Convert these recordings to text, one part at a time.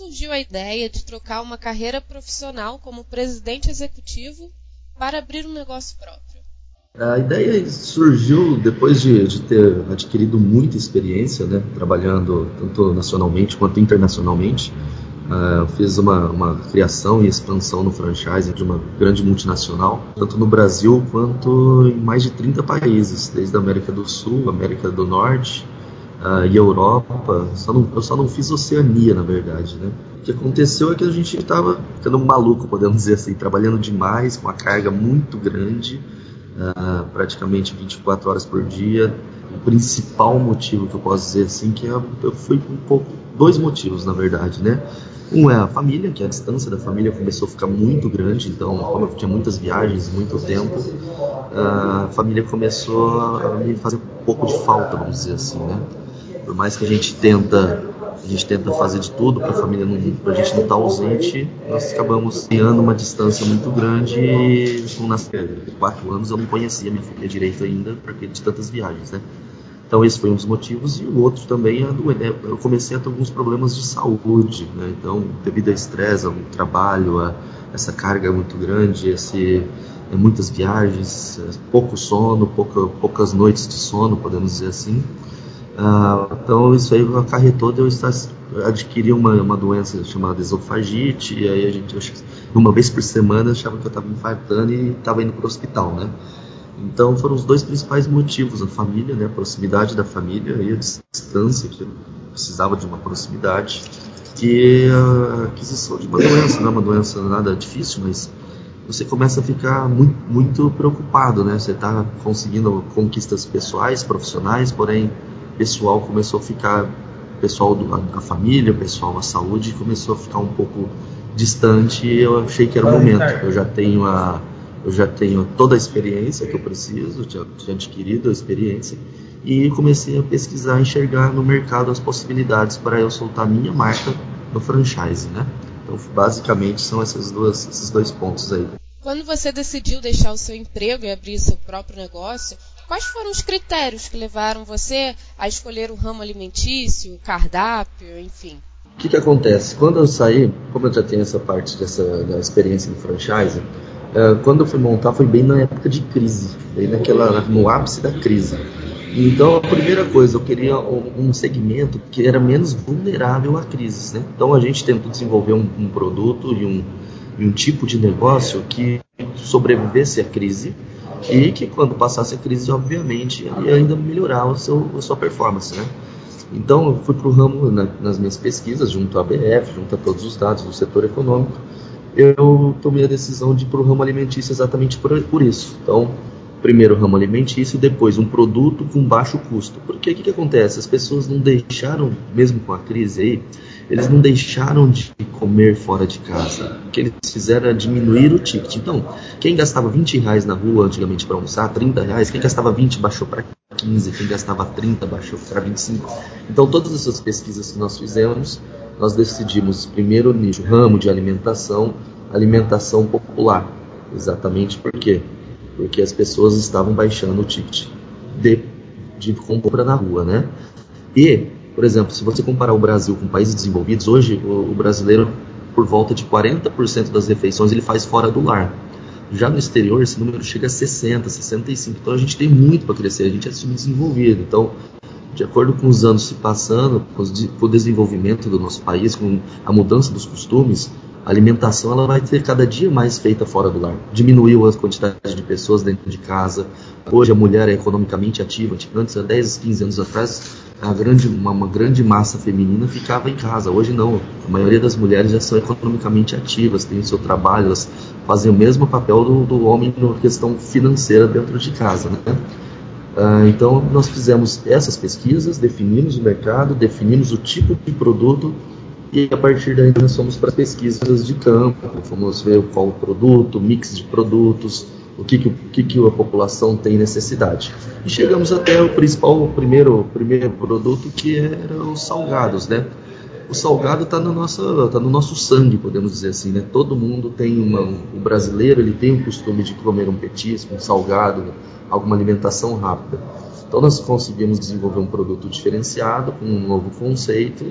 surgiu a ideia de trocar uma carreira profissional como presidente executivo para abrir um negócio próprio? A ideia surgiu depois de, de ter adquirido muita experiência, né, trabalhando tanto nacionalmente quanto internacionalmente. Uh, fiz uma, uma, criação e expansão no franchise de uma grande multinacional, tanto no Brasil quanto em mais de 30 países, desde a América do Sul, América do Norte uh, e Europa. Só não, eu só não fiz Oceania, na verdade. Né? O que aconteceu é que a gente estava ficando maluco, podemos dizer assim, trabalhando demais, com uma carga muito grande, uh, praticamente 24 horas por dia. O principal motivo que eu posso dizer assim que eu, eu fui um pouco dois motivos na verdade, né? Um é a família, que a distância da família começou a ficar muito grande, então, como eu tinha muitas viagens, muito tempo, a família começou a me fazer um pouco de falta, vamos dizer assim, né? Por mais que a gente tenta, a gente tenta fazer de tudo para a família não, pra gente não estar tá ausente, nós acabamos criando uma distância muito grande e com nas quatro anos eu não conhecia minha família direito ainda, porque de tantas viagens, né? Então esse foi um dos motivos e o outro também é, é eu comecei a ter alguns problemas de saúde, né? Então devido ao estresse, ao trabalho, a essa carga muito grande, esse é, muitas viagens, pouco sono, pouca, poucas noites de sono, podemos dizer assim. Ah, então isso aí acarretou de eu estar, adquirir uma, uma doença chamada esofagite, e aí a gente, uma vez por semana, achava que eu estava infartando e estava indo para o hospital, né? Então foram os dois principais motivos, a família, né, a proximidade da família e a distância, que eu precisava de uma proximidade, e a aquisição de uma doença, não é uma doença nada difícil, mas você começa a ficar muito, muito preocupado, né? Você está conseguindo conquistas pessoais, profissionais, porém pessoal começou a ficar, pessoal do, a, a família, pessoal a saúde começou a ficar um pouco distante. E eu achei que era o momento. Eu já tenho a eu já tenho toda a experiência que eu preciso, tinha, tinha adquirido a experiência e comecei a pesquisar, enxergar no mercado as possibilidades para eu soltar minha marca no franchise, né? Então, basicamente são essas duas, esses dois pontos aí. Quando você decidiu deixar o seu emprego e abrir seu próprio negócio, quais foram os critérios que levaram você a escolher o ramo alimentício, cardápio, enfim? O que, que acontece? Quando eu saí, como eu já tenho essa parte dessa da experiência no franchise, uh, quando eu fui montar foi bem na época de crise, bem naquela, no ápice da crise. Então, a primeira coisa, eu queria um segmento que era menos vulnerável a crises. Né? Então, a gente tentou desenvolver um, um produto e um, e um tipo de negócio que sobrevivesse à crise e que, quando passasse a crise, obviamente, ia ainda melhorar o seu, a sua performance. Né? Então, eu fui para o ramo, na, nas minhas pesquisas, junto à BF, junto a todos os dados do setor econômico, eu tomei a decisão de ir para o ramo alimentício exatamente por, por isso. Então, primeiro ramo alimentício, depois um produto com baixo custo. Porque o que, que, acontece? As pessoas não deixaram, mesmo com a crise aí, eles não deixaram de comer fora de casa. O que eles fizeram era diminuir o ticket. Então, quem gastava 20 reais na rua antigamente para almoçar, 30 reais, quem gastava 20 baixou para 15, quem gastava 30 baixou para 25. Então, todas essas pesquisas que nós fizemos, nós decidimos primeiro nicho, ramo de alimentação, alimentação popular. Exatamente por quê? porque as pessoas estavam baixando o ticket de, de compra na rua, né? E, por exemplo, se você comparar o Brasil com países desenvolvidos, hoje o, o brasileiro, por volta de 40% das refeições, ele faz fora do lar. Já no exterior, esse número chega a 60, 65. Então a gente tem muito para crescer, a gente é subdesenvolvido. Então, de acordo com os anos se passando, com o desenvolvimento do nosso país, com a mudança dos costumes, a alimentação ela vai ser cada dia mais feita fora do lar. Diminuiu a quantidade de pessoas dentro de casa. Hoje a mulher é economicamente ativa. Antes, há 10, 15 anos atrás, a grande, uma, uma, grande massa feminina ficava em casa. Hoje não. A maioria das mulheres já são economicamente ativas, têm o seu trabalho, elas fazem o mesmo papel do, do homem na questão financeira dentro de casa. Né? Ah, então, nós fizemos essas pesquisas, definimos o mercado, definimos o tipo de produto e a partir daí nós fomos para pesquisas de campo, fomos ver qual o produto, mix de produtos, o que, que, o que, que a população tem necessidade. E chegamos até o principal, o primeiro, primeiro produto que era os salgados, né? O salgado está no nosso, tá no nosso sangue, podemos dizer assim, né? Todo mundo tem uma, o brasileiro ele tem o costume de comer um petisco, um salgado, alguma alimentação rápida. Então nós conseguimos desenvolver um produto diferenciado com um novo conceito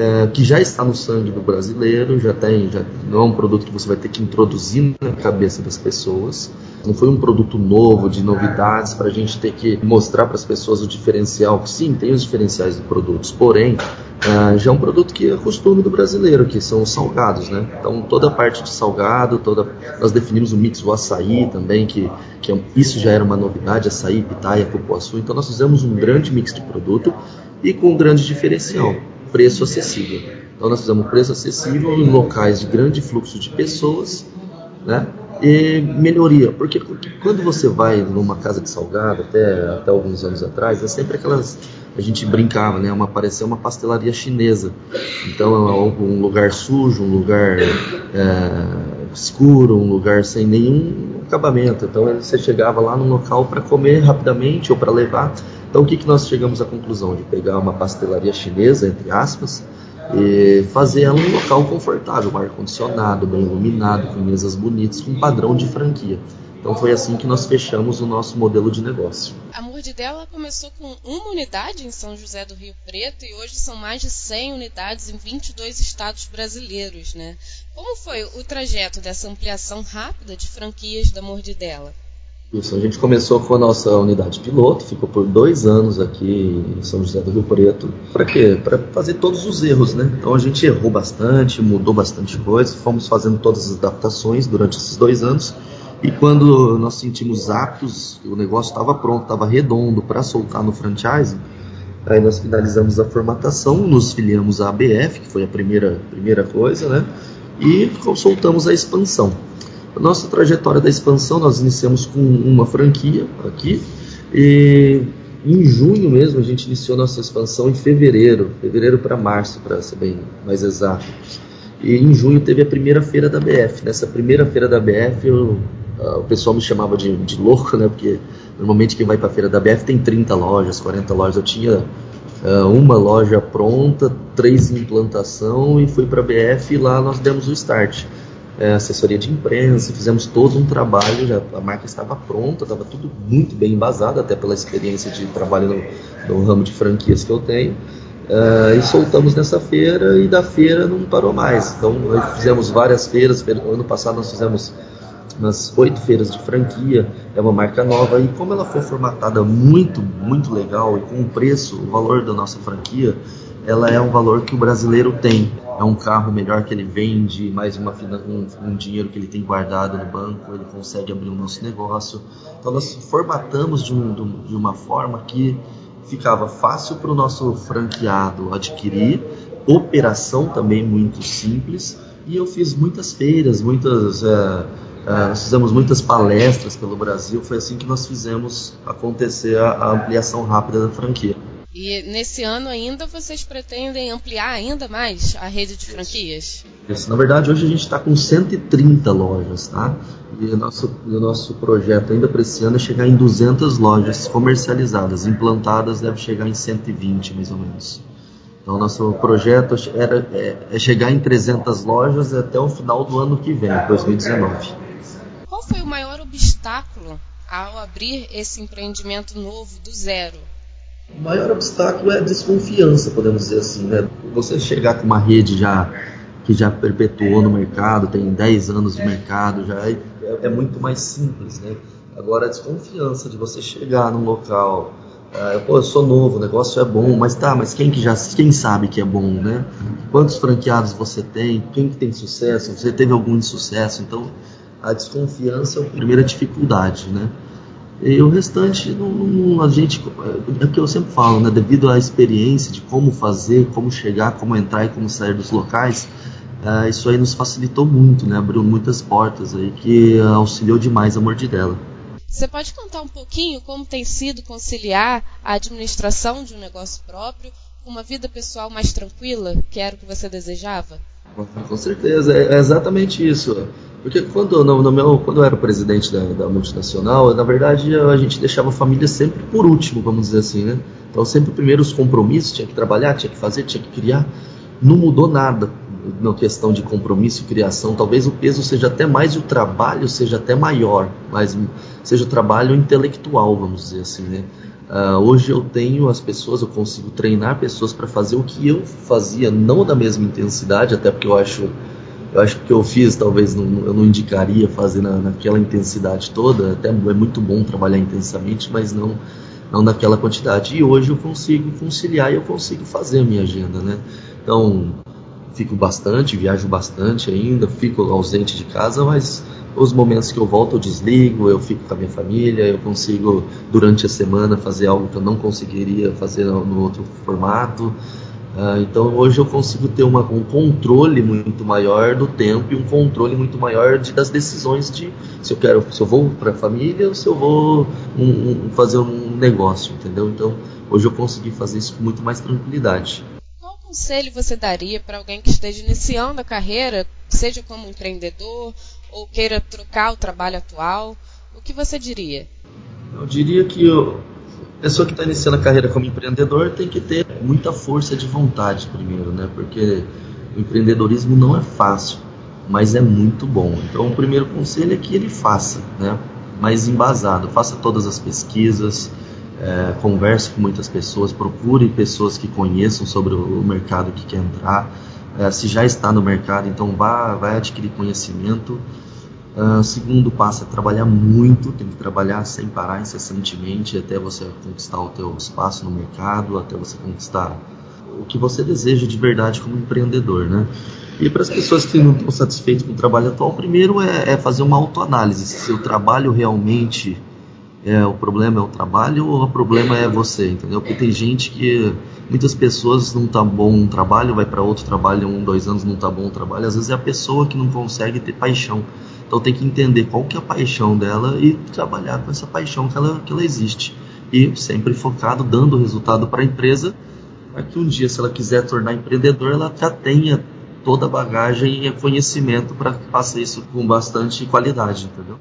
é, que já está no sangue do brasileiro, já tem, já não é um produto que você vai ter que introduzir na cabeça das pessoas. Não foi um produto novo, de novidades, para a gente ter que mostrar para as pessoas o diferencial. Sim, tem os diferenciais de produtos, porém, é, já é um produto que é costume do brasileiro, que são os salgados, né? Então, toda a parte de salgado, toda, nós definimos o mix do açaí também, que, que é, isso já era uma novidade, açaí, pitaia, cupuaçu. Então, nós fizemos um grande mix de produto e com um grande diferencial preço acessível. Então nós fizemos preço acessível em locais de grande fluxo de pessoas, né? E melhoria, porque, quando você vai numa casa de salgado, até, até alguns anos atrás, é sempre aquelas a gente brincava, né? Uma parecia uma pastelaria chinesa. Então é um lugar sujo, um lugar é, escuro, um lugar sem nenhum acabamento. Então você chegava lá num local para comer rapidamente ou para levar. Então o que, que nós chegamos à conclusão? De pegar uma pastelaria chinesa, entre aspas, e fazer ela um local confortável, ar-condicionado, bem iluminado, com mesas bonitas, com padrão de franquia. Então foi assim que nós fechamos o nosso modelo de negócio. A Mordidela começou com uma unidade em São José do Rio Preto e hoje são mais de 100 unidades em 22 estados brasileiros, né? Como foi o trajeto dessa ampliação rápida de franquias da Mordidela? Isso, a gente começou com a nossa unidade piloto, ficou por dois anos aqui em São José do Rio Preto. Para quê? Para fazer todos os erros, né? Então a gente errou bastante, mudou bastante coisa, fomos fazendo todas as adaptações durante esses dois anos. E quando nós sentimos aptos, o negócio estava pronto, estava redondo para soltar no franchising, aí nós finalizamos a formatação, nos filiamos à ABF, que foi a primeira, primeira coisa, né? E soltamos a expansão. Nossa trajetória da expansão, nós iniciamos com uma franquia aqui e em junho mesmo a gente iniciou nossa expansão em fevereiro, fevereiro para março, para ser bem mais exato. E em junho teve a primeira feira da BF. Nessa primeira feira da BF, eu, uh, o pessoal me chamava de, de, louco, né? Porque normalmente quem vai para a feira da BF tem 30 lojas, 40 lojas. Eu tinha uh, uma loja pronta, três em implantação e fui para a BF e lá nós demos o start é, assessoria de imprensa, fizemos todo um trabalho, já, a marca estava pronta, estava tudo muito bem embasado, até pela experiência de trabalho no, no ramo de franquias que eu tenho. Uh, e soltamos nessa feira e da feira não parou mais. Então fizemos várias feiras. Ano passado nós fizemos umas oito feiras de franquia. É uma marca nova e como ela foi formatada muito, muito legal e com o preço, o valor da nossa franquia, ela é um valor que o brasileiro tem. É um carro melhor que ele vende, mais uma, um, um, dinheiro que ele tem guardado no banco, ele consegue abrir o nosso negócio. Então nós formatamos de, um, de uma forma que ficava fácil para o nosso franqueado adquirir, operação também muito simples. E eu fiz muitas feiras, muitas, é, é, nós fizemos muitas palestras pelo Brasil. Foi assim que nós fizemos acontecer a, a ampliação rápida da franquia. E nesse ano ainda vocês pretendem ampliar ainda mais a rede de franquias? Isso. Na verdade, hoje a gente está com 130 lojas, tá? E o nosso, o nosso projeto ainda para esse ano é chegar em 200 lojas comercializadas. Implantadas deve chegar em 120, mais ou menos. Então, nosso projeto era, é, é chegar em 300 lojas até o final do ano que vem, 2019. Foi o maior obstáculo ao abrir esse empreendimento novo do zero? O maior obstáculo é a desconfiança, podemos dizer assim, né? Você chegar com uma rede já que já perpetuou no mercado, tem 10 anos de mercado, já é, é muito mais simples, né? Agora a desconfiança de você chegar num local, uh, pô, eu sou novo, o negócio é bom, mas tá, mas quem que já, quem sabe que é bom, né? Quantos franqueados você tem? Quem que tem sucesso? Você teve algum insucesso? Então a desconfiança é a primeira dificuldade, né? E o restante, não, não, a gente, é o que eu sempre falo, né? devido à experiência de como fazer, como chegar, como entrar e como sair dos locais, é, isso aí nos facilitou muito, né? abriu muitas portas aí que auxiliou demais a mordidela. Você pode contar um pouquinho como tem sido conciliar a administração de um negócio próprio com uma vida pessoal mais tranquila, que era o que você desejava? Com certeza, é exatamente isso. Porque quando, no, no quando eu era presidente da, da, multinacional, na verdade a gente deixava a família sempre por último, vamos dizer assim, né? Então sempre primeiro os compromissos, tinha que trabalhar, tinha que fazer, tinha que criar. Não mudou nada na questão de compromisso e criação. Talvez o peso seja até mais e o trabalho seja até maior, mas seja o trabalho intelectual, vamos dizer assim, né? Uh, hoje eu tenho as pessoas, eu consigo treinar pessoas para fazer o que eu fazia, não da mesma intensidade, até porque eu acho, eu acho que o que eu fiz talvez não, eu não indicaria fazer na, naquela intensidade toda. Até é muito bom trabalhar intensamente, mas não não naquela quantidade. E hoje eu consigo conciliar e eu consigo fazer a minha agenda, né? Então fico bastante, viajo bastante ainda, fico ausente de casa, mas os momentos que eu volto eu desligo, eu fico com a minha família, eu consigo durante a semana fazer algo que eu não conseguiria fazer no outro formato. Uh, então hoje eu consigo ter uma, um controle muito maior do tempo e um controle muito maior de, das decisões de se eu quero, se eu vou para a família ou se eu vou um, um, fazer um negócio, entendeu? Então hoje eu consegui fazer isso com muito mais tranquilidade conselho você daria para alguém que esteja iniciando a carreira, seja como empreendedor ou queira trocar o trabalho atual? O que você diria? Eu diria que a pessoa que está iniciando a carreira como empreendedor tem que ter muita força de vontade primeiro, né? Porque o empreendedorismo não é fácil, mas é muito bom. Então, o primeiro conselho é que ele faça, né? Mais embasado, faça todas as pesquisas, é, converse com muitas pessoas, procure pessoas que conheçam sobre o mercado que quer entrar. É, se já está no mercado, então vá, vai adquirir conhecimento. Uh, segundo passo é trabalhar muito, tem que trabalhar sem parar incessantemente até você conquistar o teu espaço no mercado, até você conquistar o que você deseja de verdade como empreendedor, né? E para as pessoas que não estão satisfeitas com o trabalho atual, primeiro é, é fazer uma autoanálise, se o trabalho realmente é, o problema é o trabalho ou o problema é você, entendeu? Porque tem gente que muitas pessoas não tá bom um trabalho, vai para outro trabalho um, dois anos não tá bom o trabalho, às vezes é a pessoa que não consegue ter paixão. Então tem que entender qual que é a paixão dela e trabalhar com essa paixão que ela, que ela existe. E sempre focado, dando resultado para a empresa, para que um dia, se ela quiser tornar empreendedor, ela já tenha toda a bagagem e conhecimento para fazer isso com bastante qualidade, entendeu?